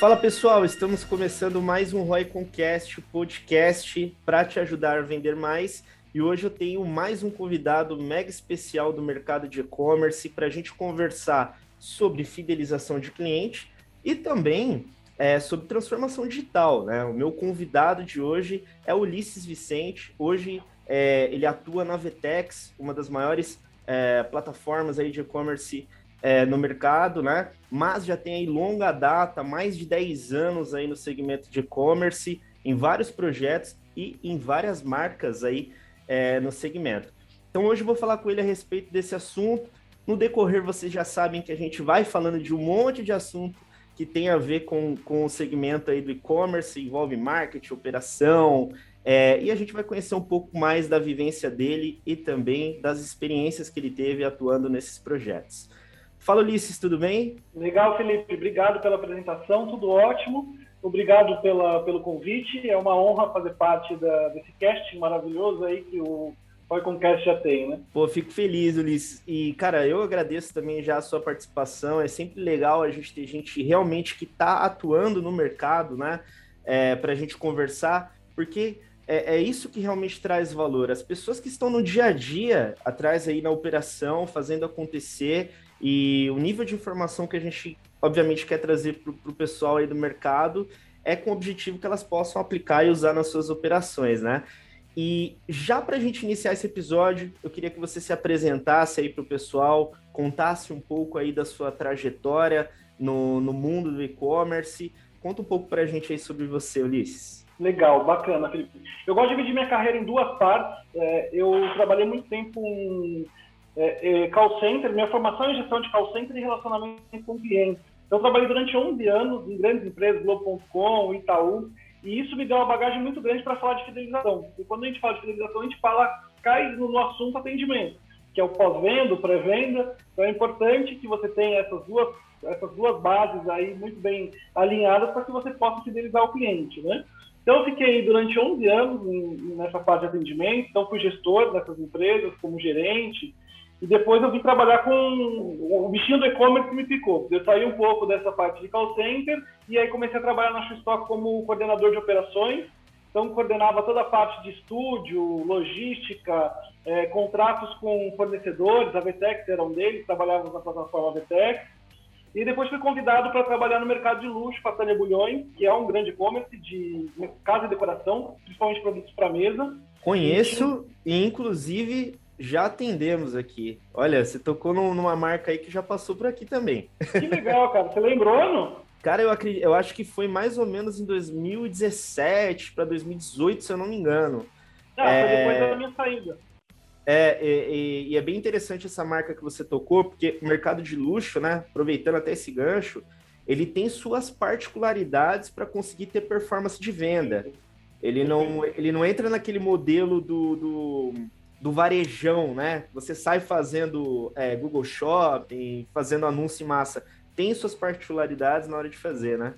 Fala pessoal, estamos começando mais um Roy Concast, podcast para te ajudar a vender mais. E hoje eu tenho mais um convidado mega especial do mercado de e-commerce para a gente conversar sobre fidelização de cliente e também é, sobre transformação digital. Né? O meu convidado de hoje é Ulisses Vicente. Hoje é, ele atua na Vetex, uma das maiores é, plataformas aí de e-commerce é, no mercado, né? Mas já tem aí longa data, mais de 10 anos aí no segmento de e-commerce, em vários projetos e em várias marcas aí é, no segmento. Então hoje eu vou falar com ele a respeito desse assunto. No decorrer, vocês já sabem que a gente vai falando de um monte de assunto que tem a ver com, com o segmento aí do e-commerce, envolve marketing, operação, é, e a gente vai conhecer um pouco mais da vivência dele e também das experiências que ele teve atuando nesses projetos. Fala, Ulisses, tudo bem? Legal, Felipe. Obrigado pela apresentação, tudo ótimo. Obrigado pela, pelo convite. É uma honra fazer parte da, desse cast maravilhoso aí que o Cast já tem, né? Pô, fico feliz, Ulisses. E, cara, eu agradeço também já a sua participação. É sempre legal a gente ter gente realmente que está atuando no mercado, né? É, para a gente conversar, porque é, é, isso que realmente traz valor. As pessoas que estão no dia a dia, atrás aí na operação, fazendo acontecer, e o nível de informação que a gente, obviamente, quer trazer para o pessoal aí do mercado é com o objetivo que elas possam aplicar e usar nas suas operações, né? E já para a gente iniciar esse episódio, eu queria que você se apresentasse aí para o pessoal, contasse um pouco aí da sua trajetória no, no mundo do e-commerce. Conta um pouco para a gente aí sobre você, Ulisses. Legal, bacana, Felipe. Eu gosto de dividir minha carreira em duas partes. É, eu trabalhei muito tempo em é, é, call center, minha formação é em gestão de call center e relacionamento com clientes. Então, eu trabalhei durante 11 anos em grandes empresas, Globo.com, Itaú, e isso me deu uma bagagem muito grande para falar de fidelização. E quando a gente fala de fidelização, a gente fala, cai no assunto atendimento, que é o pós-venda, pré-venda. Então, é importante que você tenha essas duas, essas duas bases aí muito bem alinhadas para que você possa fidelizar o cliente, né? Então, eu fiquei durante 11 anos nessa parte de atendimento, então fui gestor dessas empresas, como gerente, e depois eu vim trabalhar com o bichinho do e-commerce que me picou. Eu saí um pouco dessa parte de call center e aí comecei a trabalhar na Xustock como coordenador de operações. Então, coordenava toda a parte de estúdio, logística, é, contratos com fornecedores, a Vetex era um deles, trabalhávamos na plataforma Vetex. E depois fui convidado para trabalhar no mercado de luxo para a Tânia Bulhões, que é um grande e-commerce de casa e decoração, principalmente produtos para mesa. Conheço e, inclusive, já atendemos aqui. Olha, você tocou numa marca aí que já passou por aqui também. Que legal, cara. Você lembrou, não? Cara, eu, acredito, eu acho que foi mais ou menos em 2017 para 2018, se eu não me engano. Ah, é... foi depois da minha saída. É, e, e, é bem interessante essa marca que você tocou, porque o mercado de luxo, né, aproveitando até esse gancho, ele tem suas particularidades para conseguir ter performance de venda. Ele não, ele não entra naquele modelo do, do, do varejão, né? Você sai fazendo é, Google Shopping, fazendo anúncio em massa. Tem suas particularidades na hora de fazer, né?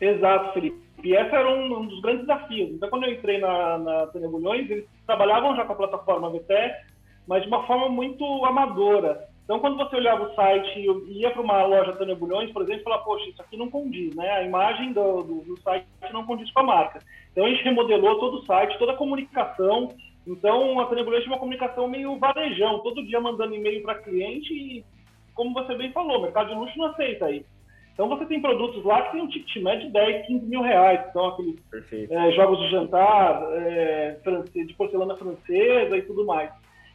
Exato, Felipe. E esse era um, um, dos grandes desafios. Então, quando eu entrei na, na Tenebulhões, eles trabalhavam já com a plataforma VT, mas de uma forma muito amadora. Então, quando você olhava o site e ia para uma loja Tenebulhões, por exemplo, e falava, poxa, isso aqui não condiz, né? A imagem do, do, do, site não condiz com a marca. Então, a gente remodelou todo o site, toda a comunicação. Então, a Tenebulhões tinha uma comunicação meio varejão, todo dia mandando e-mail para cliente e, como você bem falou, o mercado de luxo não aceita isso. Então você tem produtos lá que tem um ticket médio de 10, 15 mil reais, que são aqueles é, jogos de jantar, é, de porcelana francesa e tudo mais.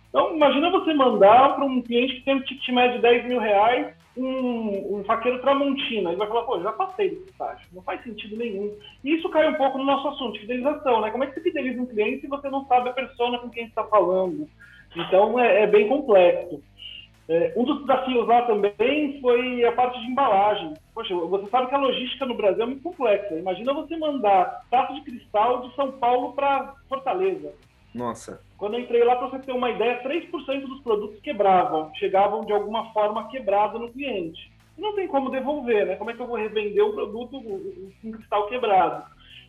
Então imagina você mandar para um cliente que tem um ticket médio de 10 mil reais um, um faqueiro tramontina. Ele vai falar, pô, já passei desse estágio, não faz sentido nenhum. E isso cai um pouco no nosso assunto, de fidelização, né? Como é que você fideliza um cliente se você não sabe a persona com quem está falando? Então é, é bem complexo. É, um dos desafios lá também foi a parte de embalagem. Poxa, você sabe que a logística no Brasil é muito complexa. Imagina você mandar taça de cristal de São Paulo para Fortaleza. Nossa. Quando eu entrei lá, para você ter uma ideia, 3% dos produtos quebravam, chegavam de alguma forma quebrado no cliente. Não tem como devolver, né? Como é que eu vou revender o produto com cristal quebrado?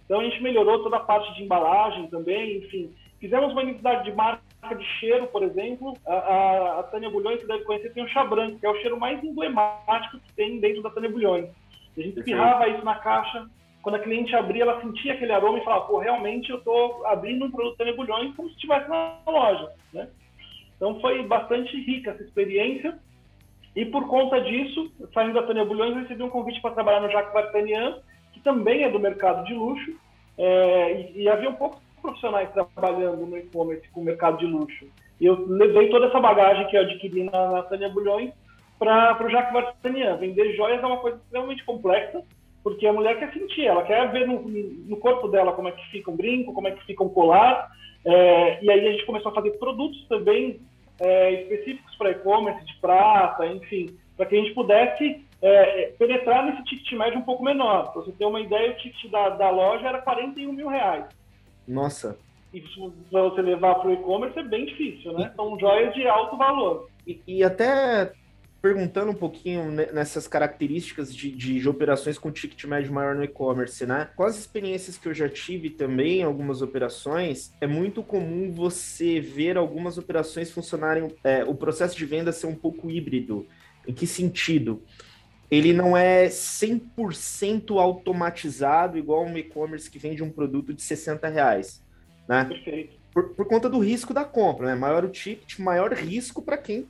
Então a gente melhorou toda a parte de embalagem também, enfim. Fizemos uma identidade de marca de cheiro, por exemplo, a, a, a Tânia Bulhões, você deve conhecer, tem o chá branco, que é o cheiro mais emblemático que tem dentro da Tânia Bulhões. A gente espirrava isso na caixa, quando a cliente abria, ela sentia aquele aroma e falava, pô, realmente eu estou abrindo um produto Tânia Bulhões como se estivesse na loja, né? Então foi bastante rica essa experiência. E por conta disso, saindo da Tânia Bulhões, recebi um convite para trabalhar no Jacques Vartanian, que também é do mercado de luxo, é, e, e, havia um poucos profissionais trabalhando no e-commerce com o mercado de luxo. E eu levei toda essa bagagem que eu adquiri na, na Tânia Bulhões para o Jacques Vartanian. Vender joias é uma coisa extremamente complexa, porque a mulher quer sentir, ela quer ver no, no corpo dela como é que fica um brinco, como é que fica um colar, é, e aí a gente começou a fazer produtos também é, específicos para e-commerce, de prata, enfim, para que a gente pudesse é, penetrar nesse ticket médio um pouco menor. Para você ter uma ideia, o ticket da, da loja era 41 mil reais. Nossa. E para você levar para o e-commerce é bem difícil, né? São joias de alto valor. E, e até perguntando um pouquinho nessas características de, de, de, operações com ticket médio maior no e-commerce, né? Com as experiências que eu já tive também, algumas operações, é muito comum você ver algumas operações funcionarem, é, o processo de venda ser um pouco híbrido. Em que sentido? Ele não é 100% automatizado, igual um e-commerce que vende um produto de 60 reais, né? Perfeito. Por, por conta do risco da compra, né? Maior o ticket, maior risco para quem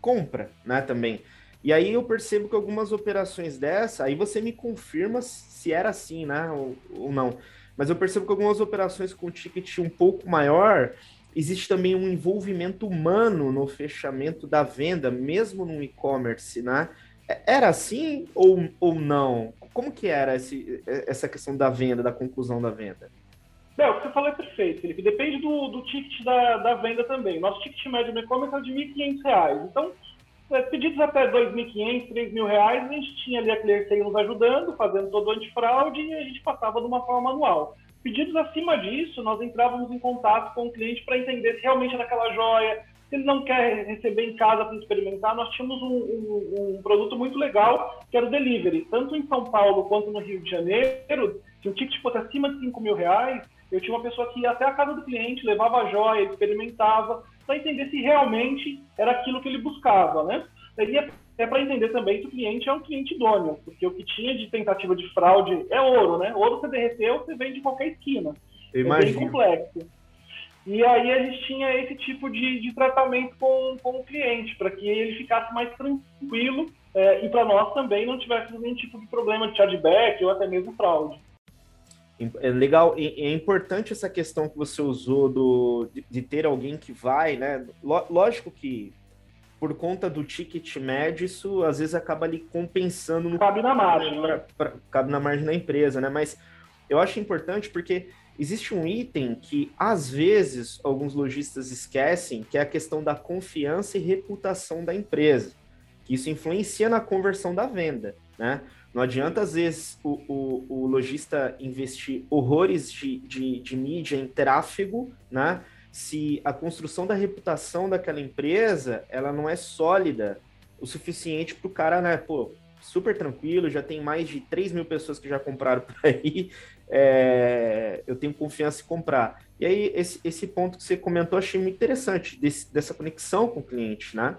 compra, né, também. E aí eu percebo que algumas operações dessa, aí você me confirma se era assim, né, ou, ou não. Mas eu percebo que algumas operações com ticket um pouco maior, existe também um envolvimento humano no fechamento da venda, mesmo no e-commerce, né? É, era assim ou, ou não? Como que era esse, essa questão da venda, da conclusão da venda? Não, o que você falou é perfeito, Felipe. Depende do, do ticket da, da venda também. Nosso ticket médio no e-commerce é de R$ 1.500. Então, é, pedidos até R$ 2.500, R$ 3.000, a gente tinha ali a ClearSale nos ajudando, fazendo todo o antifraude e a gente passava de uma forma manual. Pedidos acima disso, nós entrávamos em contato com o cliente para entender se realmente era aquela joia, se ele não quer receber em casa para experimentar, nós tínhamos um, um, um, produto muito legal, que era o delivery. Tanto em São Paulo quanto no Rio de Janeiro, se o ticket fosse acima de 5 mil reais, eu tinha uma pessoa que ia até a casa do cliente, levava a joia, experimentava, para entender se realmente era aquilo que ele buscava, né? E é para entender também se o cliente é um cliente idôneo, porque o que tinha de tentativa de fraude é ouro, né? Ouro você derreteu, você vende em qualquer esquina. Eu é bem complexo. E aí a gente tinha esse tipo de, de tratamento com, com o cliente, para que ele ficasse mais tranquilo é, e para nós também não tivesse nenhum tipo de problema de chargeback ou até mesmo fraude. É legal, é importante essa questão que você usou do, de, de ter alguém que vai, né? Lógico que por conta do ticket médio, isso às vezes acaba ali compensando. No... Cabe na margem. Pra, pra, cabe na margem da empresa, né? Mas eu acho importante porque existe um item que às vezes alguns lojistas esquecem, que é a questão da confiança e reputação da empresa. Que isso influencia na conversão da venda, né? Não adianta, às vezes, o, o, o lojista investir horrores de, de, de mídia em tráfego, né? Se a construção da reputação daquela empresa, ela não é sólida o suficiente para o cara, né? Pô, super tranquilo, já tem mais de 3 mil pessoas que já compraram por aí, é, eu tenho confiança em comprar. E aí, esse, esse ponto que você comentou, achei muito interessante, desse, dessa conexão com o cliente, né?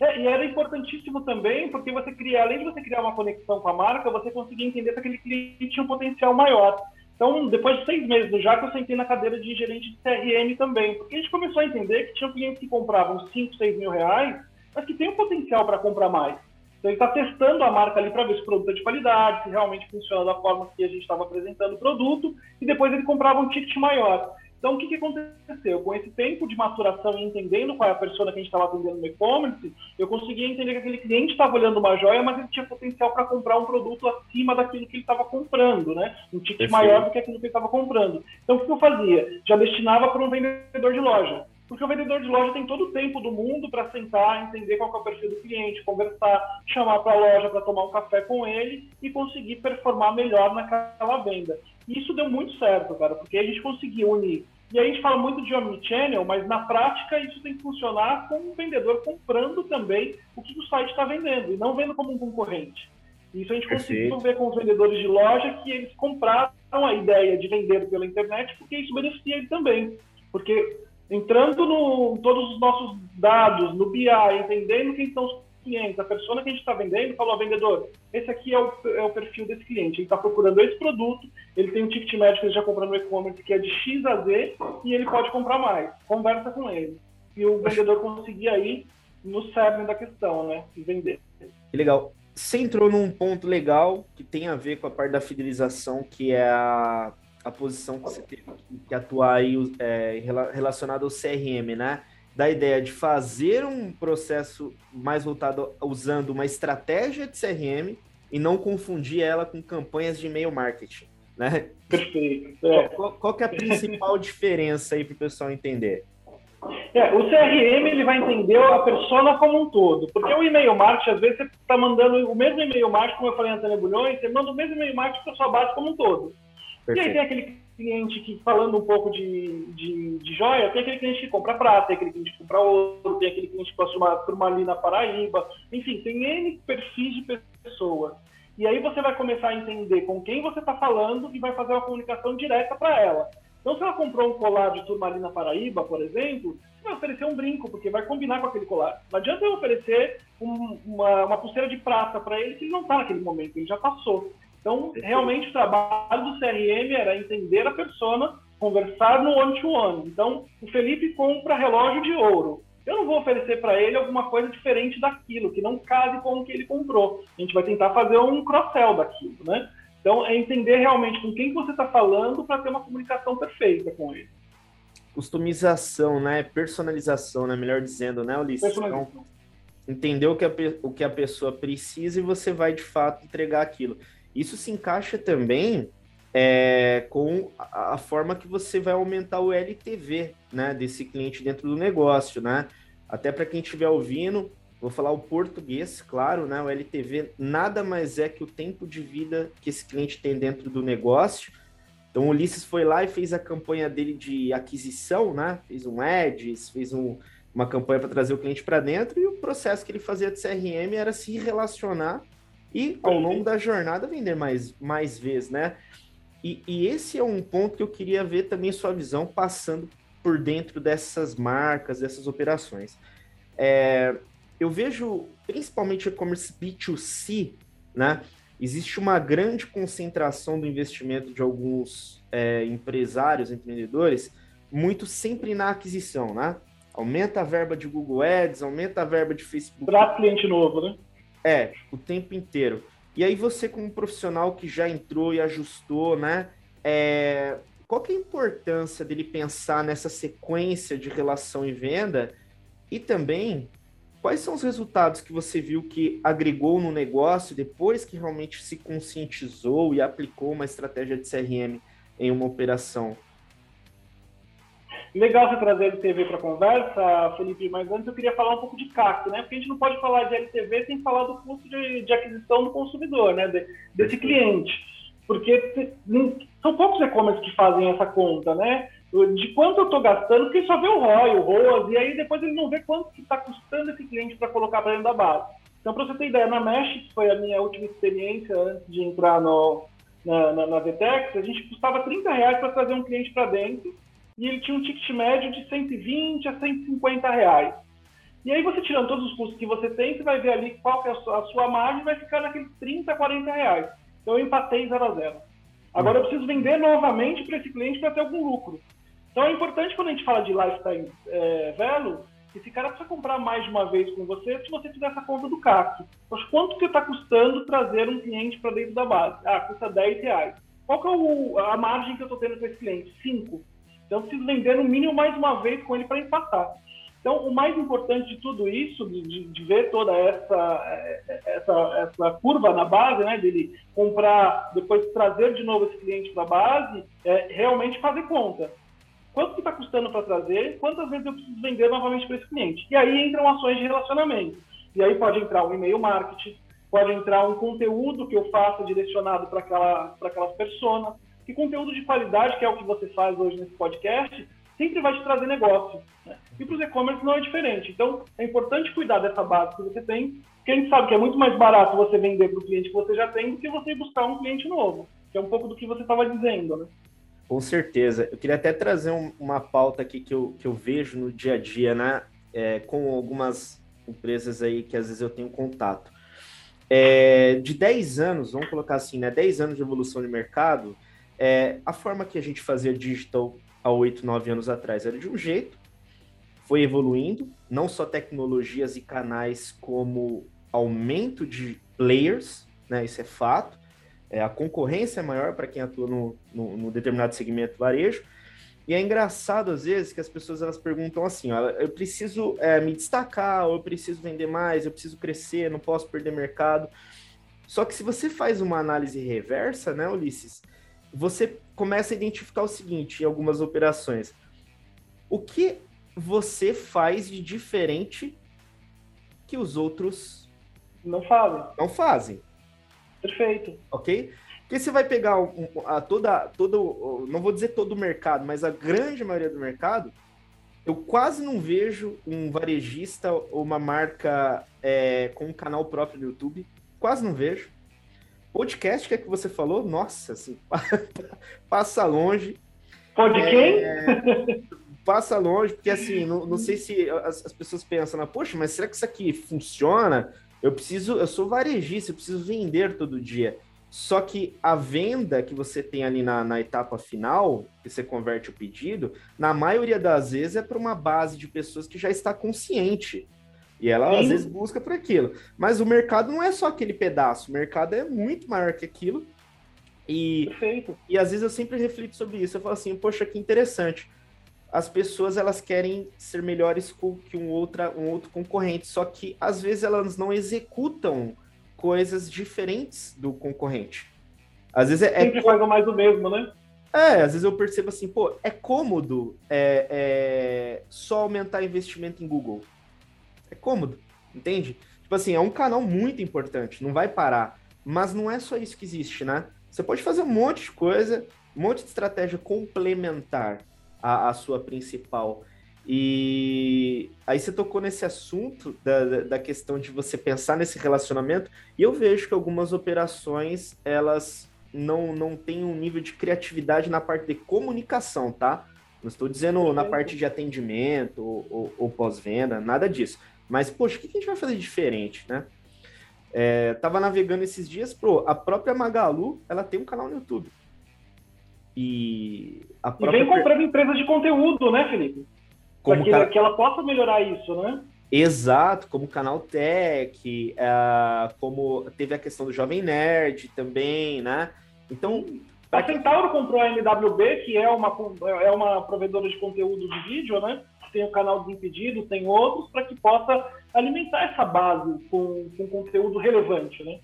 É, e era importantíssimo também, porque você cria, além de você criar uma conexão com a marca, você conseguia entender se aquele cliente tinha um potencial maior. Então, depois de seis meses do Jaco, eu sentei na cadeira de gerente de CRM também, porque a gente começou a entender que tinha clientes que compravam 5, 6 mil reais, mas que tem um potencial para comprar mais. Então, ele está testando a marca ali para ver se o produto é de qualidade, se realmente funciona da forma que a gente estava apresentando o produto, e depois ele comprava um ticket maior. Então, o que, que aconteceu? Com esse tempo de maturação e entendendo qual é a persona que a gente estava atendendo no e-commerce, eu conseguia entender que aquele cliente estava olhando uma joia, mas ele tinha potencial para comprar um produto acima daquilo que ele estava comprando, né? Um ticket maior do que aquilo que ele estava comprando. Então, o que eu fazia? Já destinava para um vendedor de loja. Porque o vendedor de loja tem todo o tempo do mundo para sentar, entender qual é o perfil do cliente, conversar, chamar para a loja para tomar um café com ele e conseguir performar melhor naquela venda. E isso deu muito certo, cara, porque a gente conseguiu unir. E a gente fala muito de omnichannel, mas na prática isso tem que funcionar com o vendedor comprando também o que o site está vendendo e não vendo como um concorrente. Isso a gente conseguiu ver com os vendedores de loja que eles compraram a ideia de vender pela internet porque isso beneficia ele também. Porque entrando no todos os nossos dados, no BI, entendendo quem são os clientes, a persona que a gente está vendendo, falou, vendedor, esse aqui é o, é o perfil desse cliente, ele está procurando esse produto, ele tem um ticket médio que ele já comprou no e-commerce que é de X a Z e ele pode comprar mais. Conversa com ele. E o vendedor conseguir aí no cerne da questão, né? E vender. Que legal. Você entrou num ponto legal que tem a ver com a parte da fidelização, que é a, a posição que você teve que atuar aí é, relacionada ao CRM, né? Da ideia de fazer um processo mais voltado usando uma estratégia de CRM e não confundir ela com campanhas de e-mail marketing, né? Perfeito. É. Qual, qual, que é a principal diferença aí para o pessoal entender? É, o CRM ele vai entender a persona como um todo, porque o e-mail marketing, às vezes, você está mandando o mesmo e-mail marketing, como eu falei na Bulhões, você manda o mesmo e-mail marketing para sua base como um todo. Perfeito. E aí tem aquele cliente que, falando um pouco de, de, de joia, tem aquele cliente que compra prata, tem aquele cliente que compra ouro, tem aquele cliente que de uma turmalina Paraíba, enfim, tem N perfis de pessoas. E aí você vai começar a entender com quem você está falando e vai fazer uma comunicação direta para ela. Então, se ela comprou um colar de turmalina Paraíba, por exemplo, vai oferecer um brinco, porque vai combinar com aquele colar. Não adianta eu oferecer um, uma, uma pulseira de prata para ele que ele não está naquele momento, ele já passou. Então, realmente, o trabalho do CRM era entender a persona, conversar no one-to-one. -one. Então, o Felipe compra relógio de ouro. Eu não vou oferecer para ele alguma coisa diferente daquilo, que não case com o que ele comprou. A gente vai tentar fazer um cross-sell daquilo, né? Então, é entender realmente com quem você está falando para ter uma comunicação perfeita com ele. Customização, né? Personalização, né? Melhor dizendo, né, Ulisses? Então, entender o que, a, o que a pessoa precisa e você vai, de fato, entregar aquilo. Isso se encaixa também é, com a, forma que você vai aumentar o LTV né, desse cliente dentro do negócio, né? Até para quem estiver ouvindo, vou falar o português, claro, né? O LTV nada mais é que o tempo de vida que esse cliente tem dentro do negócio. Então o Ulisses foi lá e fez a campanha dele de aquisição, né? Fez um ads, fez um, uma campanha para trazer o cliente para dentro e o processo que ele fazia de CRM era se relacionar e ao longo da jornada vender mais, mais vezes, né? E, e, esse é um ponto que eu queria ver também sua visão passando por dentro dessas marcas, dessas operações. É, eu vejo, principalmente e-commerce B2C, né? Existe uma grande concentração do investimento de alguns é, empresários, empreendedores, muito sempre na aquisição, né? Aumenta a verba de Google Ads, aumenta a verba de Facebook. Para cliente novo, né? É, o tempo inteiro. E aí você, como profissional que já entrou e ajustou, né? É, qual que é a importância dele pensar nessa sequência de relação e venda? E também, quais são os resultados que você viu que agregou no negócio depois que realmente se conscientizou e aplicou uma estratégia de CRM em uma operação? Legal você trazer LTV para a conversa, Felipe, mas antes eu queria falar um pouco de CAC, né? Porque a gente não pode falar de LTV sem falar do custo de, de aquisição do consumidor, né? De, desse cliente. Porque são poucos e-commerce que fazem essa conta, né? De quanto eu estou gastando, porque só vê o ROI, o ROAS, e aí depois ele não vê quanto está custando esse cliente para colocar para dentro da base. Então, para você ter ideia, na Mesh, que foi a minha última experiência antes de entrar no, na, na, na Vtex, a gente custava 30 reais para trazer um cliente para dentro e ele tinha um ticket médio de 120 a 150 reais. E aí você tirando todos os custos que você tem, você vai ver ali qual que é a sua, a sua margem vai ficar naqueles 30, 40 reais. Então eu empatei 0 a 0. Agora eu preciso vender novamente para esse cliente para ter algum lucro. Então é importante quando a gente fala de lifetime é, value, esse cara precisa comprar mais de uma vez com você se você fizer essa conta do CAC. Mas quanto que está custando trazer um cliente para dentro da base? Ah, custa 10 reais. Qual que é o, a margem que eu estou tendo com esse cliente? 5. Então, preciso vender no mínimo mais uma vez com ele para empatar. Então, o mais importante de tudo isso, de, de, ver toda essa, essa, essa curva na base, né, dele comprar, depois trazer de novo esse cliente para a base, é realmente fazer conta. Quanto que está custando para trazer? Quantas vezes eu preciso vender novamente para esse cliente? E aí entram ações de relacionamento. E aí pode entrar um e-mail marketing, pode entrar um conteúdo que eu faça direcionado para aquela, aquelas pessoas, que conteúdo de qualidade, que é o que você faz hoje nesse podcast, sempre vai te trazer negócio. Né? E para os e-commerce não é diferente. Então, é importante cuidar dessa base que você tem, porque a gente sabe que é muito mais barato você vender para o cliente que você já tem do que você buscar um cliente novo, que é um pouco do que você estava dizendo, né? Com certeza. Eu queria até trazer um, uma pauta aqui que eu, que eu vejo no dia a dia, né? É, com algumas empresas aí que às vezes eu tenho contato. É, de 10 anos, vamos colocar assim, né? 10 anos de evolução de mercado, é, a forma que a gente fazia digital há 8, 9 anos atrás era de um jeito, foi evoluindo, não só tecnologias e canais, como aumento de players, né? Isso é fato. É, a concorrência é maior para quem atua no, no, no, determinado segmento varejo. E é engraçado, às vezes, que as pessoas elas perguntam assim: ó, eu preciso é, me destacar, eu preciso vender mais, eu preciso crescer, não posso perder mercado. Só que se você faz uma análise reversa, né, Ulisses, você começa a identificar o seguinte em algumas operações. O que você faz de diferente que os outros não fazem? Não fazem. Perfeito. Ok? Porque você vai pegar a toda, todo, não vou dizer todo o mercado, mas a grande maioria do mercado, eu quase não vejo um varejista ou uma marca é, com um canal próprio no YouTube. Quase não vejo. Podcast, que é que você falou? Nossa, assim, passa longe. Pode é, quem? passa longe, porque assim, não, não sei se as, as pessoas pensam, poxa, mas será que isso aqui funciona? Eu preciso, eu sou varejista, eu preciso vender todo dia. Só que a venda que você tem ali na, na etapa final, que você converte o pedido, na maioria das vezes é para uma base de pessoas que já está consciente. E ela Sim. às vezes busca por aquilo. Mas o mercado não é só aquele pedaço, o mercado é muito maior que aquilo. E, Perfeito. e às vezes eu sempre reflito sobre isso. Eu falo assim, poxa, que interessante as pessoas elas querem ser melhores que um, outra, um outro concorrente, só que às vezes elas não executam coisas diferentes do concorrente. Às vezes é. Sempre é... faz mais do mesmo, né? É, às vezes eu percebo assim, pô, é cômodo é, é, só aumentar investimento em Google. Cômodo, entende? Tipo assim, é um canal muito importante, não vai parar. Mas não é só isso que existe, né? Você pode fazer um monte de coisa, um monte de estratégia complementar a, a sua principal. E aí você tocou nesse assunto da, da questão de você pensar nesse relacionamento, e eu vejo que algumas operações, elas não, não têm um nível de criatividade na parte de comunicação, tá? Não estou dizendo na parte de atendimento ou, ou, ou pós-venda, nada disso. Mas, poxa, o que a gente vai fazer diferente, né? É, tava navegando esses dias, pro, a própria Magalu, ela tem um canal no YouTube. E, a própria... e vem comprando empresas de conteúdo, né, Felipe? Para que, que, ela possa melhorar isso, né? Exato, como Canal Tech, uh, como teve a questão do Jovem Nerd também, né? Então. A Centauro comprou a NWB, que é uma, é uma provedora de conteúdo de vídeo, né? Tem o canal dos Impedidos, tem outros, para que possa alimentar essa base com, com conteúdo relevante, né?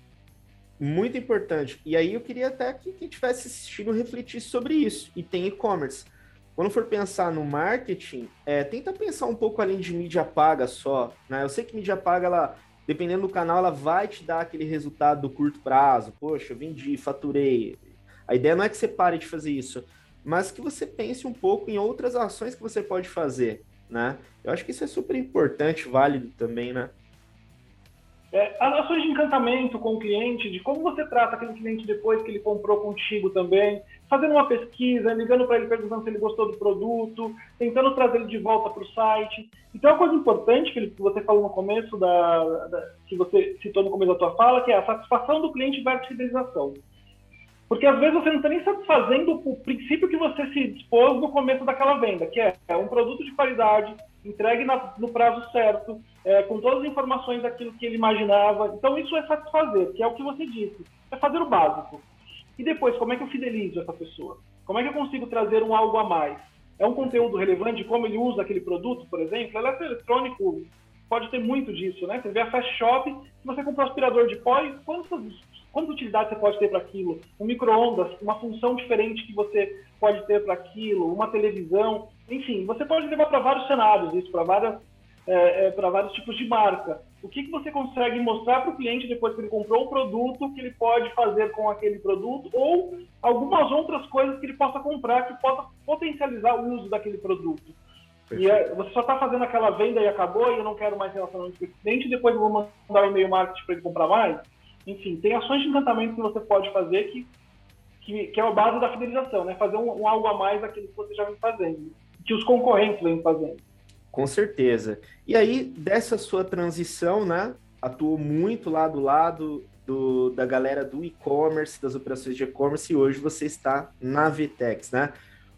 Muito importante. E aí eu queria até que quem estivesse assistindo refletisse sobre isso. E tem e-commerce. Quando for pensar no marketing, é, tenta pensar um pouco além de mídia paga só. Né? Eu sei que mídia paga, ela, dependendo do canal, ela vai te dar aquele resultado do curto prazo. Poxa, eu vendi, faturei. A ideia não é que você pare de fazer isso, mas que você pense um pouco em outras ações que você pode fazer. Né? Eu acho que isso é super importante, válido também, né? É, ações de encantamento com o cliente, de como você trata aquele cliente depois que ele comprou contigo também, fazendo uma pesquisa, ligando para ele perguntando se ele gostou do produto, tentando trazer ele de volta para o site. Então, uma coisa importante que você falou no começo, da, da, que você citou no começo da tua fala, que é a satisfação do cliente versus fidelização. Porque às vezes você não está nem satisfazendo o princípio que você se dispôs no começo daquela venda, que é, é um produto de qualidade, entregue na, no prazo certo, é, com todas as informações daquilo que ele imaginava. Então, isso é satisfazer, que é o que você disse, é fazer o básico. E depois, como é que eu fidelizo essa pessoa? Como é que eu consigo trazer um algo a mais? É um conteúdo relevante, como ele usa aquele produto, por exemplo? Eletroeletrônico pode ter muito disso, né? Você vê a Fast Shop, se você comprar um aspirador de pó, quantas, quantas utilidades você pode ter para aquilo? Um micro-ondas, uma função diferente que você pode ter para aquilo, uma televisão. Enfim, você pode levar para vários cenários isso, para várias é, é, para vários tipos de marca. O que, que você consegue mostrar para o cliente depois que ele comprou o produto, que ele pode fazer com aquele produto, ou algumas outras coisas que ele possa comprar que possa potencializar o uso daquele produto. Perfeito. E é, você só está fazendo aquela venda e acabou, e eu não quero mais relacionamento com o cliente, depois eu vou mandar um e-mail marketing para ele comprar mais. Enfim, tem ações de encantamento que você pode fazer que que, que é a base da fidelização, né? Fazer um, um algo a mais daquilo que você já vem fazendo, que os concorrentes vêm fazendo. Com certeza. E aí, dessa sua transição, né? Atuou muito lá do lado do, da galera do e-commerce, das operações de e-commerce, e hoje você está na Vitex, né?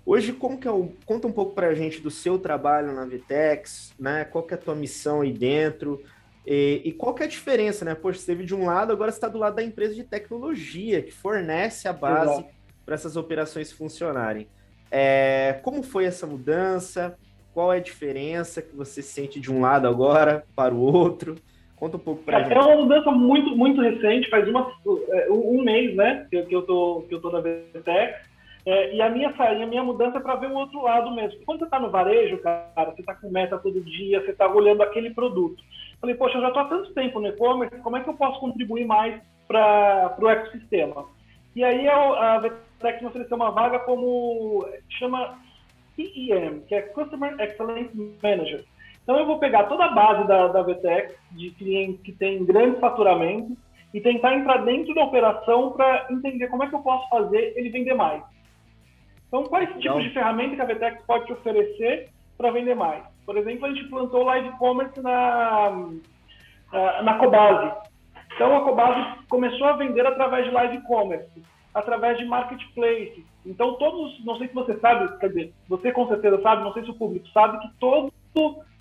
Hoje, como que é o... Conta um pouco para a gente do seu trabalho na Vitex, né? Qual que é a tua missão aí dentro? E, e qual que é a diferença, né? Poxa, você esteve de um lado, agora você está do lado da empresa de tecnologia, que fornece a base para essas operações funcionarem. É, como foi essa mudança? Qual é a diferença que você sente de um lado agora para o outro? Conta um pouco para a gente. É uma mudança muito, muito recente, faz uma, é, um mês, né, que, eu tô que eu tô na VTEC. É, e a minha saída, a minha mudança é para ver o outro lado mesmo. Quando você está no varejo, cara, você está com meta todo dia, você está olhando aquele produto. Falei, poxa, eu já estou há tanto tempo no e-commerce, como é que eu posso contribuir mais para o ecossistema? E aí a VTEC me ofereceu uma vaga como chama CEM, que é Customer Excellence Manager. Então eu vou pegar toda a base da, da VTEC, de clientes que têm grande faturamento, e tentar entrar dentro da operação para entender como é que eu posso fazer ele vender mais. Então, quais tipos de ferramenta que a VTEX pode te oferecer para vender mais? Por exemplo, a gente plantou live commerce na, na Cobase. Então, a Cobase começou a vender através de live commerce, através de marketplace. Então, todos, não sei se você sabe, quer dizer, você com certeza sabe, não sei se o público sabe, que todo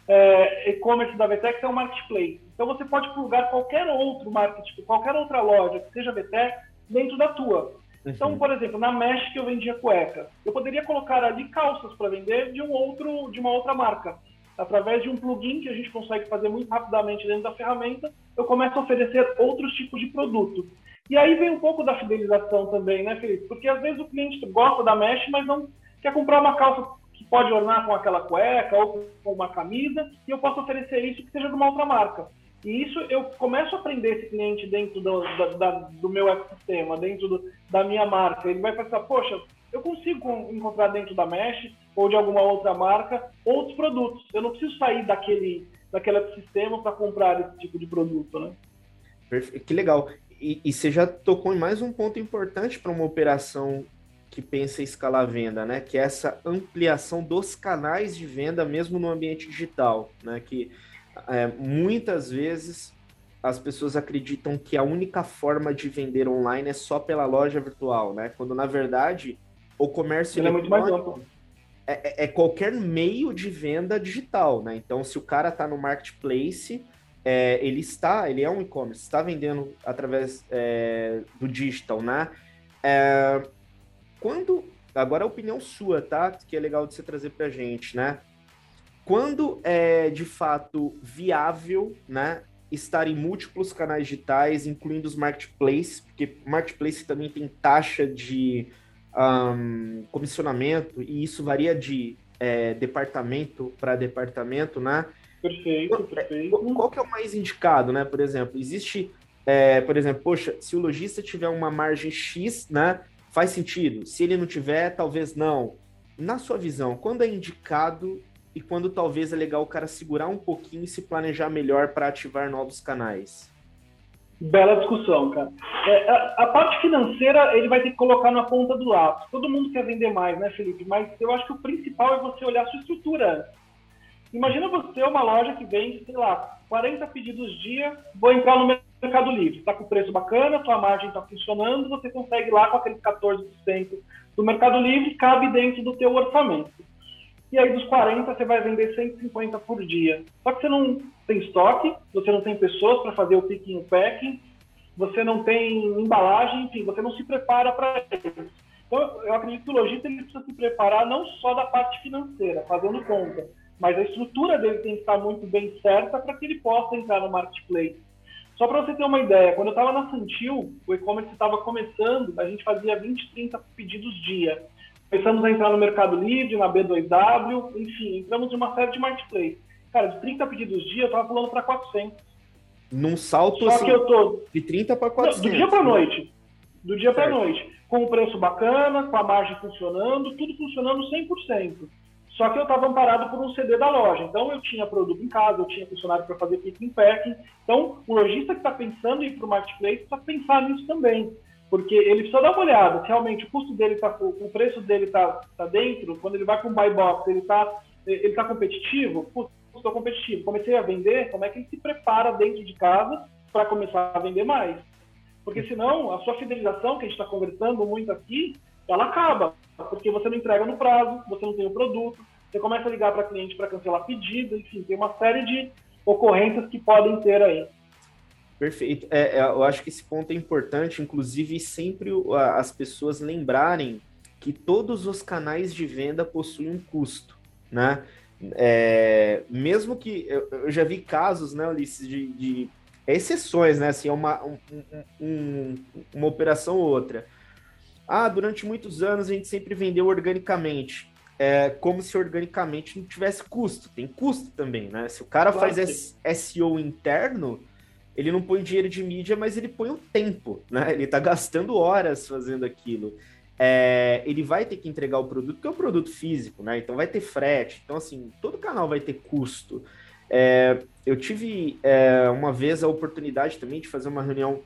é, e-commerce da VTEX é um marketplace. Então você pode plugar qualquer outro market, qualquer outra loja que seja VTEX dentro da tua. Então, uhum. por exemplo, na Mesh que eu vendia cueca, eu poderia colocar ali calças para vender de um outro, de uma outra marca. Através de um plugin que a gente consegue fazer muito rapidamente dentro da ferramenta, eu começo a oferecer outros tipos de produto. E aí vem um pouco da fidelização também, né, Felipe? Porque às vezes o cliente gosta da Mesh, mas não quer comprar uma calça que pode ornar com aquela cueca ou com uma camisa, e eu posso oferecer isso que seja de uma outra marca. E isso eu começo a aprender esse cliente dentro do, da, da, do meu ecossistema, dentro do, da minha marca. Ele vai pensar, poxa, eu consigo encontrar dentro da Mesh ou de alguma outra marca outros produtos. Eu não preciso sair daquele, daquele ecossistema para comprar esse tipo de produto, né? Perfeito. Que legal. E, e você já tocou em mais um ponto importante para uma operação que pensa em escalar a venda, né? Que é essa ampliação dos canais de venda mesmo no ambiente digital, né? Que é, muitas vezes as pessoas acreditam que a única forma de vender online é só pela loja virtual, né? Quando na verdade o comércio Ele é muito mais amplo. É, é, é, qualquer meio de venda digital, né? Então, se o cara está no marketplace, é, ele está, ele é um e-commerce, está vendendo através é, do digital, né? É, quando. Agora a opinião sua, tá? Que é legal de você trazer pra gente, né? Quando é de fato viável, né? Estar em múltiplos canais digitais, incluindo os marketplaces, porque marketplace também tem taxa de um, comissionamento, e isso varia de é, departamento para departamento, né? Perfeito, perfeito. Qual, qual, que é o mais indicado, né? Por exemplo, existe, é, por exemplo, poxa, se o lojista tiver uma margem X, né? Faz sentido? Se ele não tiver, talvez não. Na sua visão, quando é indicado e quando talvez é legal o cara segurar um pouquinho e se planejar melhor para ativar novos canais? Bela discussão, cara. É, a, a, parte financeira ele vai ter que colocar na ponta do lápis. Todo mundo quer vender mais, né, Felipe? Mas eu acho que o principal é você olhar a sua estrutura. Imagina você uma loja que vende, sei lá, 40 pedidos dia, vou entrar no Mercado Livre. Está com preço bacana, sua margem está funcionando, você consegue lá com aqueles 14% do Mercado Livre, cabe dentro do teu orçamento. E aí dos 40 você vai vender 150 por dia. Só que você não tem estoque, você não tem pessoas para fazer o picking e packing, você não tem embalagem, enfim, você não se prepara para isso. Então, eu acredito que o lojista ele precisa se preparar não só da parte financeira, fazendo conta, mas a estrutura dele tem que estar muito bem certa para que ele possa entrar no marketplace. Só para você ter uma ideia, quando eu estava na Santil, o e-commerce estava começando, a gente fazia 20, 30 pedidos dia. Começamos a entrar no Mercado Livre, na B2W, enfim, entramos em uma série de marketplace. Cara, de 30 pedidos dia, eu estava pulando para 400. Num salto Só assim, que eu tô... de 30 para 400. Não, do dia para noite. Do dia para noite. Com o preço bacana, com a margem funcionando, tudo funcionando 100%. Só que eu estava amparado por um CD da loja. Então eu tinha produto em casa, eu tinha funcionário para fazer picking packing. Então o lojista que está pensando em ir para o marketplace precisa pensar nisso também. porque ele precisa dar uma olhada se realmente o custo dele está, o preço dele está tá dentro, quando ele vai com o buy box, ele está ele tá competitivo, estou competitivo, comecei a vender, como é que ele se prepara dentro de casa para começar a vender mais? Porque senão a sua fidelização, que a gente está conversando muito aqui, ela acaba, porque você não entrega no prazo, você não tem o produto, você começa a ligar para cliente para cancelar pedido, enfim, tem uma série de ocorrências que podem ter aí. Perfeito. É, é, eu acho que esse ponto é importante, inclusive sempre as pessoas lembrarem que todos os canais de venda possuem um custo, né? É, mesmo que eu, eu, já vi casos, né, Ulisses, de, de exceções, né? Assim, é uma, um, um, uma operação ou outra. Ah, durante muitos anos a gente sempre vendeu organicamente. É como se organicamente não tivesse custo. Tem custo também, né? Se o cara claro faz SEO interno, ele não põe dinheiro de mídia, mas ele põe o tempo, né? Ele tá gastando horas fazendo aquilo. É, ele vai ter que entregar o produto, que é um produto físico, né? Então vai ter frete. Então, assim, todo canal vai ter custo. É, eu tive é, uma vez a oportunidade também de fazer uma reunião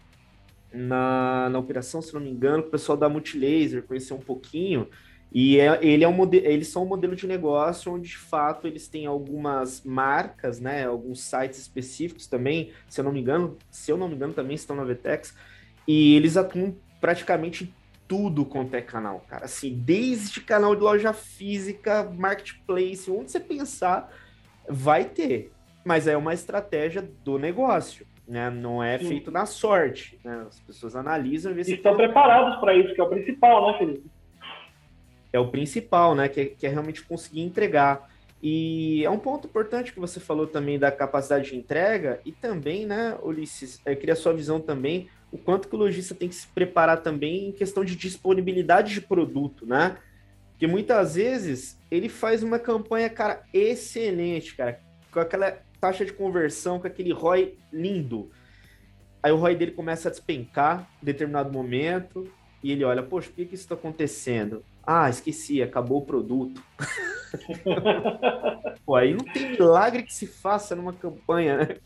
na, na operação, se não me engano, com o pessoal da Multilaser, conhecer um pouquinho. E é, ele é um eles são um modelo de negócio onde, de fato, eles têm algumas marcas, né? Alguns sites específicos também, se eu não me engano, se eu não me engano, também estão na Vetex, e eles atuam praticamente tudo quanto é canal, cara. Assim, desde canal de loja física, marketplace, onde você pensar, vai ter. Mas é uma estratégia do negócio, né? Não é Sim. feito na sorte. Né? As pessoas analisam e estão preparados para isso, que é o principal, né, Felipe? É o principal, né? Que é, que é realmente conseguir entregar. E é um ponto importante que você falou também da capacidade de entrega e também, né, Ulisses, eu queria a sua visão também, o quanto que o lojista tem que se preparar também em questão de disponibilidade de produto, né? Porque muitas vezes ele faz uma campanha, cara, excelente, cara, com aquela taxa de conversão, com aquele ROI lindo. Aí o ROI dele começa a despencar em determinado momento, e ele olha, poxa, por que, que isso está acontecendo? Ah, esqueci, acabou o produto. Pô, aí não tem milagre que se faça numa campanha, né?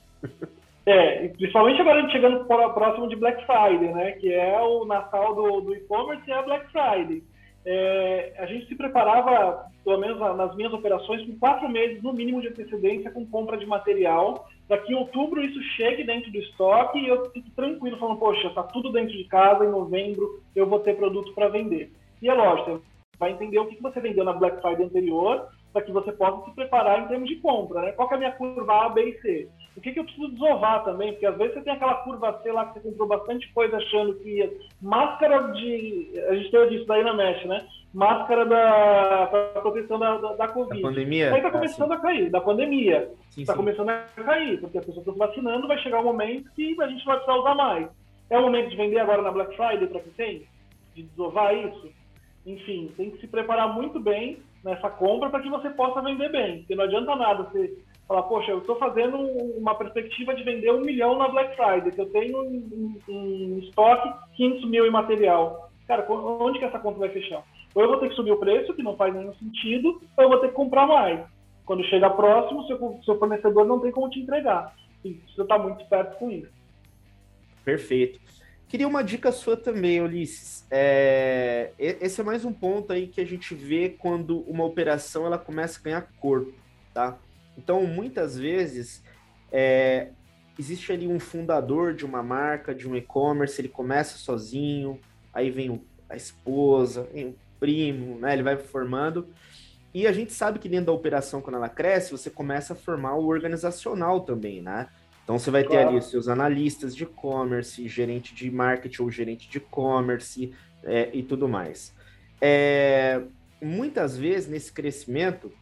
É, principalmente agora a gente chegando próximo de Black Friday, né? Que é o Natal do, do e-commerce e a Black Friday. É, a gente se preparava, pelo menos nas minhas operações, com quatro meses no mínimo de antecedência com compra de material, que em outubro isso chegue dentro do estoque e eu fique tranquilo, falando, poxa, está tudo dentro de casa, em novembro eu vou ter produto para vender. E é lógico, vai entender o que você vendeu na Black Friday anterior, para que você possa se preparar em termos de compra, né? Qual é a minha curva A, B e C? O que, que eu preciso desovar também? Porque às vezes você tem aquela curva C lá que você comprou bastante coisa achando que ia... Máscara de... A gente teve isso daí na Mesh, né? Máscara da pra proteção da, da, da Covid. Da pandemia? Aí tá começando ah, a cair, da pandemia. Está começando a cair, porque as pessoas estão vacinando, vai chegar um momento que a gente vai precisar usar mais. É o momento de vender agora na Black Friday para quem tem? De desovar isso? Enfim, tem que se preparar muito bem nessa compra para que você possa vender bem. Porque não adianta nada você falar, poxa, eu estou fazendo uma perspectiva de vender um milhão na Black Friday, que eu tenho em, em, em estoque 500 mil em material. Cara, onde que essa conta vai fechar? Ou eu vou ter que subir o preço, que não faz nenhum sentido, ou eu vou ter que comprar mais. Quando chega próximo, seu, seu fornecedor não tem como te entregar. E você está muito perto com isso. Perfeito. Queria uma dica sua também, Ulisses. É, esse é mais um ponto aí que a gente vê quando uma operação ela começa a ganhar corpo, tá? Então, muitas vezes, é, existe ali um fundador de uma marca, de um e-commerce, ele começa sozinho, aí vem a esposa, vem o primo, né? Ele vai formando. E a gente sabe que dentro da operação, quando ela cresce, você começa a formar o organizacional também, né? Então você vai ter claro. ali os seus analistas de e-commerce, gerente de marketing ou gerente de e-commerce é, e tudo mais. É, muitas vezes nesse crescimento,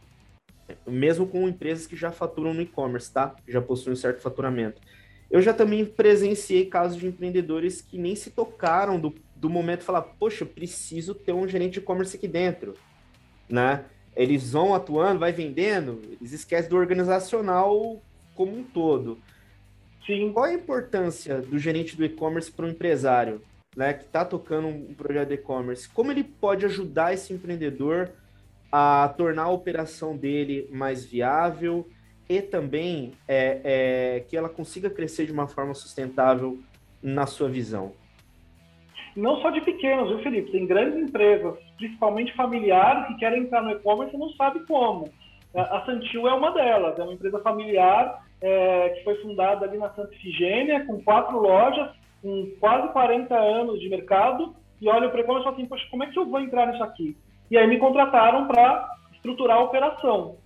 mesmo com empresas que já faturam no e-commerce, tá? Já possuem um certo faturamento. Eu já também presenciei casos de empreendedores que nem se tocaram do, do momento de falar, poxa, preciso ter um gerente de e-commerce aqui dentro, né? Eles vão atuando, vai vendendo, eles esquecem do organizacional como um todo. Sim. Qual a importância do gerente do e-commerce para o empresário, né, que está tocando um projeto de e-commerce? Como ele pode ajudar esse empreendedor a tornar a operação dele mais viável e também é, é, que ela consiga crescer de uma forma sustentável na sua visão? Não só de pequenos, viu, Felipe? Tem grandes empresas, principalmente familiares, que querem entrar no e-commerce e não sabem como. A Santil é uma delas, é uma empresa familiar é, que foi fundada ali na Santa Ifigênia, com quatro lojas, com quase 40 anos de mercado, e olha o e fala assim, poxa, como é que eu vou entrar nisso aqui? E aí me contrataram para estruturar a operação.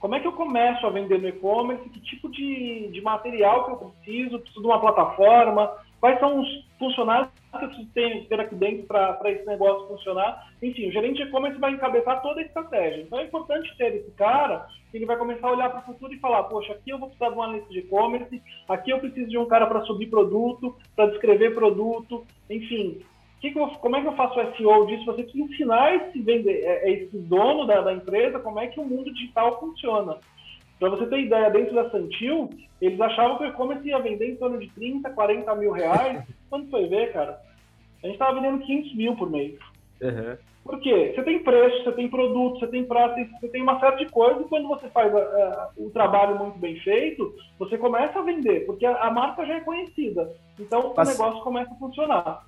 Como é que eu começo a vender no e-commerce? Que tipo de, de material que eu preciso? Preciso de uma plataforma? Quais são os funcionários que eu preciso ter, aqui dentro para esse negócio funcionar? Enfim, o gerente de e-commerce vai encabeçar toda a estratégia. Então é importante ter esse cara que ele vai começar a olhar para o futuro e falar: poxa, aqui eu vou precisar de um analista de e-commerce, aqui eu preciso de um cara para subir produto, para descrever produto, enfim. Que que eu, como é que eu faço o SEO disso? Você precisa ensinar esse, vender, é, é esse dono da, da empresa como é que o mundo digital funciona. Para você ter ideia, dentro da Santil, eles achavam que o e-commerce ia vender em torno de 30, 40 mil reais. Quando foi ver, cara, a gente estava vendendo 500 mil por mês. Uhum. Por quê? Você tem preço, você tem produto, você tem prazo, você tem uma série de coisas e quando você faz o trabalho muito bem feito, você começa a vender, porque a, a marca já é conhecida. Então o negócio começa a funcionar.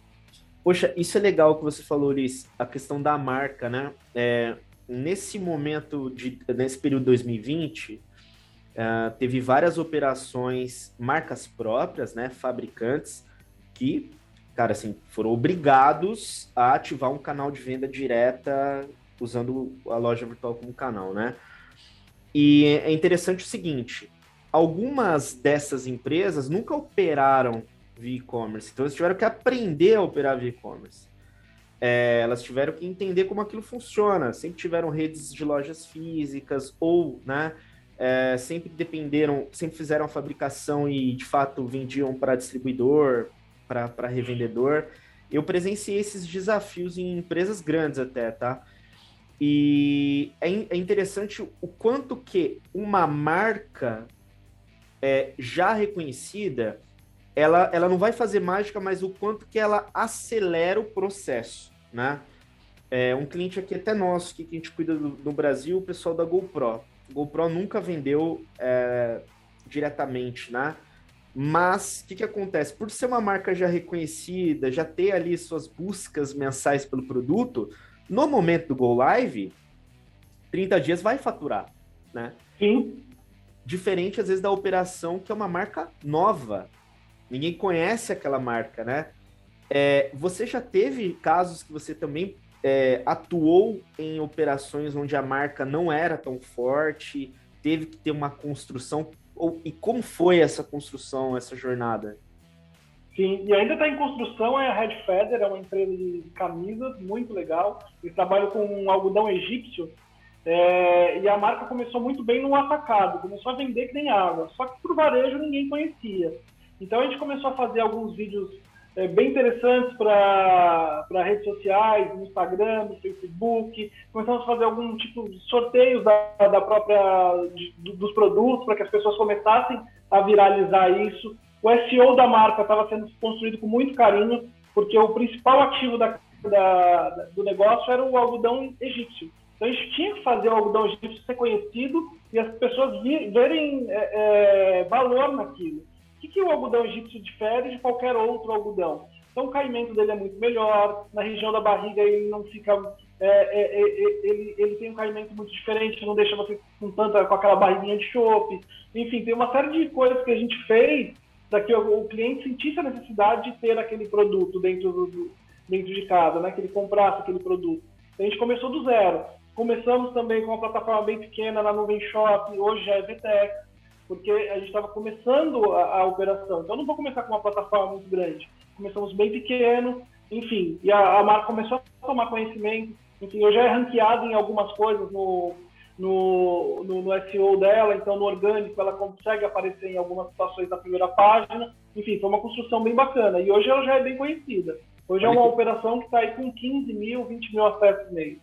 Poxa, isso é legal que você falou, Ulisses, a questão da marca, né? É, nesse momento, de, nesse período 2020, Uh, teve várias operações, marcas próprias, né, fabricantes, que, cara, assim, foram obrigados a ativar um canal de venda direta usando a loja virtual como canal, né? E é interessante o seguinte, algumas dessas empresas nunca operaram via e-commerce, então eles tiveram que aprender a operar via e-commerce. É, elas tiveram que entender como aquilo funciona, sempre tiveram redes de lojas físicas ou, né, é, sempre dependeram, sempre fizeram a fabricação e de fato vendiam para distribuidor, para revendedor. Eu presenciei esses desafios em empresas grandes até, tá? E é, é interessante o quanto que uma marca é, já reconhecida, ela, ela não vai fazer mágica, mas o quanto que ela acelera o processo, né? É, um cliente aqui até nosso, que a gente cuida do, do Brasil, o pessoal da GoPro. GoPro nunca vendeu é, diretamente, né? Mas o que, que acontece? Por ser uma marca já reconhecida, já ter ali suas buscas mensais pelo produto, no momento do Go Live, 30 dias vai faturar, né? Sim. Diferente, às vezes, da operação, que é uma marca nova. Ninguém conhece aquela marca, né? É, você já teve casos que você também é, atuou em operações onde a marca não era tão forte, teve que ter uma construção. Ou, e como foi essa construção, essa jornada? Sim, e ainda está em construção é a Red Feather, é uma empresa de camisas muito legal. Eles trabalham com um algodão egípcio é, e a marca começou muito bem no atacado, começou a vender que nem água. Só que por varejo ninguém conhecia. Então a gente começou a fazer alguns vídeos é, bem interessantes para redes sociais, no Instagram, no Facebook. Começamos a fazer algum tipo de sorteios da, da própria de, dos produtos para que as pessoas começassem a viralizar isso. O SEO da marca estava sendo construído com muito carinho, porque o principal ativo da, da, do negócio era o algodão egípcio. Então a gente tinha que fazer o algodão egípcio ser conhecido e as pessoas verem é, é, valor naquilo. O que, que o algodão egípcio difere de qualquer outro algodão? Então, o caimento dele é muito melhor, na região da barriga ele não fica. É, é, é, é ele, ele tem um caimento muito diferente, não deixa você com tanta com aquela barriguinha de chope. Enfim, tem uma série de coisas que a gente fez para que o, o, cliente sentisse a necessidade de ter aquele produto dentro, do, dentro de casa, né? que ele comprasse aquele produto. Então, a gente começou do zero. Começamos também com uma plataforma bem pequena na Nuvem Shop, hoje já é VTEX porque a gente estava começando a, a, operação. Então, não vou começar com uma plataforma muito grande. Começamos bem pequeno, enfim, e a, a marca começou a tomar conhecimento. Enfim, eu já é ranqueado em algumas coisas no, no, no, no, SEO dela, então no orgânico ela consegue aparecer em algumas situações na primeira página. Enfim, foi uma construção bem bacana. E hoje ela já é bem conhecida. Hoje é uma operação que está aí com 15 mil, 20 mil acessos mês.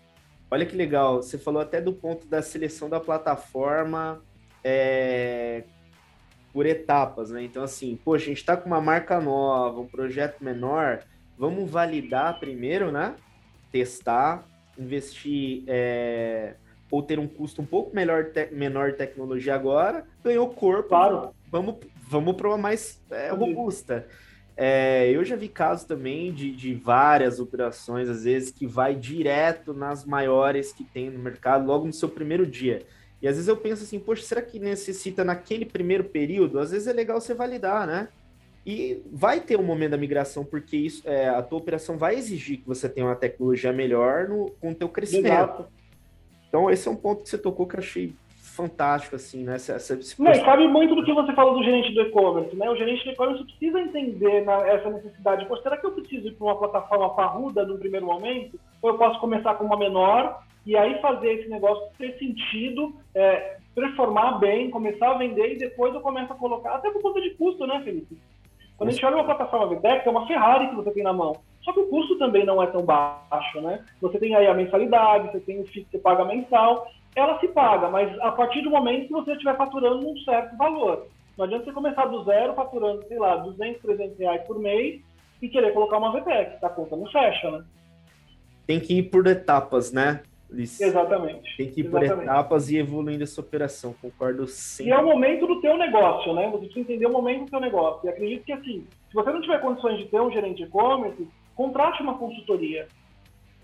Olha que legal, você falou até do ponto da seleção da plataforma, é, por etapas, né? Então, assim, poxa, a gente está com uma marca nova, um projeto menor, vamos validar primeiro, né? Testar, investir é, ou ter um custo um pouco melhor te menor de tecnologia agora, ganhou corpo, claro. vamos, vamos para uma mais é, robusta. É, eu já vi casos também de, de várias operações, às vezes, que vai direto nas maiores que tem no mercado, logo no seu primeiro dia. E às vezes eu penso assim, poxa, será que necessita naquele primeiro período? Às vezes é legal você validar, né? E vai ter um momento da migração, porque isso, é, a tua operação vai exigir que você tenha uma tecnologia melhor no, com o teu crescimento. Exato. Então, esse é um ponto que você tocou que eu achei fantástico, assim, né? Essa, essa, Não, cabe muito do que você falou do gerente do e-commerce, né? O gerente do e-commerce precisa entender na, essa necessidade. Pô, será que eu preciso ir para uma plataforma parruda no primeiro momento? Ou eu posso começar com uma menor e aí fazer esse negócio ter sentido, é, performar bem, começar a vender e depois eu começo a colocar, até por conta de custo, né, Felipe? Quando a gente olha uma plataforma VTEC, é uma Ferrari que você tem na mão. Só que o custo também não é tão baixo, né? Você tem aí a mensalidade, você tem o FII que você paga mensal, ela se paga, mas a partir do momento que você estiver faturando um certo valor. Não adianta você começar do zero faturando, sei lá, 200, 300 reais por mês e querer colocar uma VTEC, a conta não fecha, né? Tem que ir por etapas, né? Eles Exatamente. Tem que ir Exatamente. por etapas e evoluindo essa operação, concordo sempre. E é o momento do teu negócio, né? Você precisa entender o momento do teu negócio. E acredito que, assim, se você não tiver condições de ter um gerente de e-commerce, contrate uma consultoria.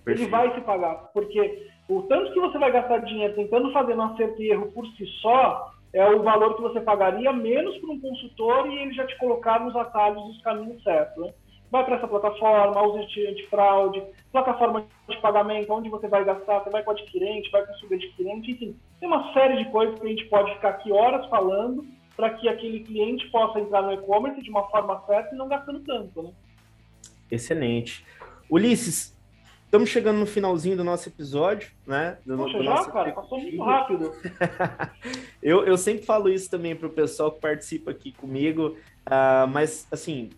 Perfeito. Ele vai se pagar. Porque o tanto que você vai gastar dinheiro tentando fazer um acerto e erro por si só, é o valor que você pagaria menos para um consultor e ele já te colocar nos atalhos dos caminhos certos. Né? Vai para essa plataforma, usa antifraude, plataforma de pagamento, onde você vai gastar, você vai com o adquirente, vai com o subadquirente, enfim, tem uma série de coisas que a gente pode ficar aqui horas falando para que aquele cliente possa entrar no e-commerce de uma forma certa e não gastando tanto, né? Excelente. Ulisses, estamos chegando no finalzinho do nosso episódio, né? Do, Poxa, do já, cara, passou muito rápido. eu, eu sempre falo isso também para o pessoal que participa aqui comigo, uh, mas, assim,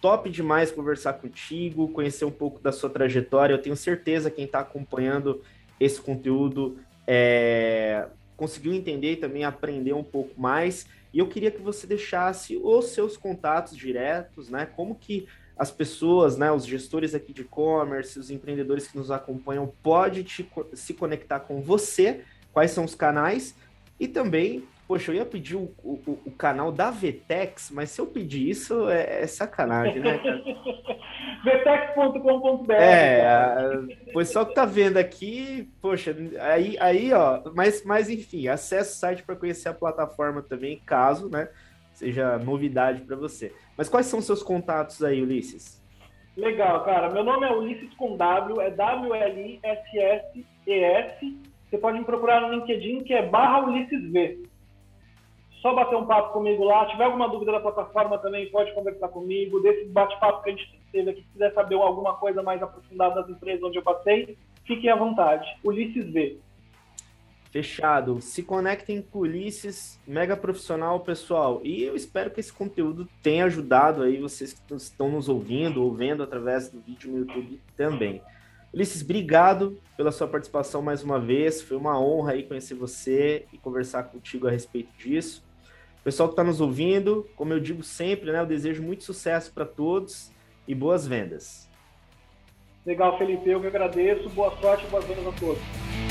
top demais conversar contigo, conhecer um pouco da sua trajetória. Eu tenho certeza quem está acompanhando esse conteúdo é, conseguiu entender e também aprender um pouco mais. E eu queria que você deixasse os seus contatos diretos, né? Como que as pessoas, né, os gestores aqui de e-commerce, os empreendedores que nos acompanham, pode se conectar com você, quais são os canais, e também Poxa, eu ia pedir o, o, o canal da Vetex, mas se eu pedir isso é, é sacanagem, né? Vetex.com.br. É, pois só que tá vendo aqui, poxa, aí, aí ó, mas, mas enfim, acesse o site para conhecer a plataforma também, caso, né, seja novidade para você. Mas quais são seus contatos aí, Ulisses? Legal, cara. Meu nome é Ulisses com W, é W-L-I-S-S-E-S. Você pode me procurar no LinkedIn, que é barra Ulisses V só bater um papo comigo lá. Se tiver alguma dúvida da plataforma também, pode conversar comigo. Desse bate-papo que a gente teve aqui, se quiser saber alguma coisa mais aprofundada das empresas onde eu passei, fiquem à vontade. Ulisses V. Fechado. Se conectem com Ulisses, mega profissional, pessoal. E eu espero que esse conteúdo tenha ajudado aí vocês que estão nos ouvindo ou vendo através do vídeo no YouTube também. Ulisses, obrigado pela sua participação mais uma vez. Foi uma honra aí conhecer você e conversar contigo a respeito disso. Pessoal que está nos ouvindo, como eu digo sempre, né, eu desejo muito sucesso para todos e boas vendas. Legal, Felipe, eu que agradeço. Boa sorte e boas vendas a todos.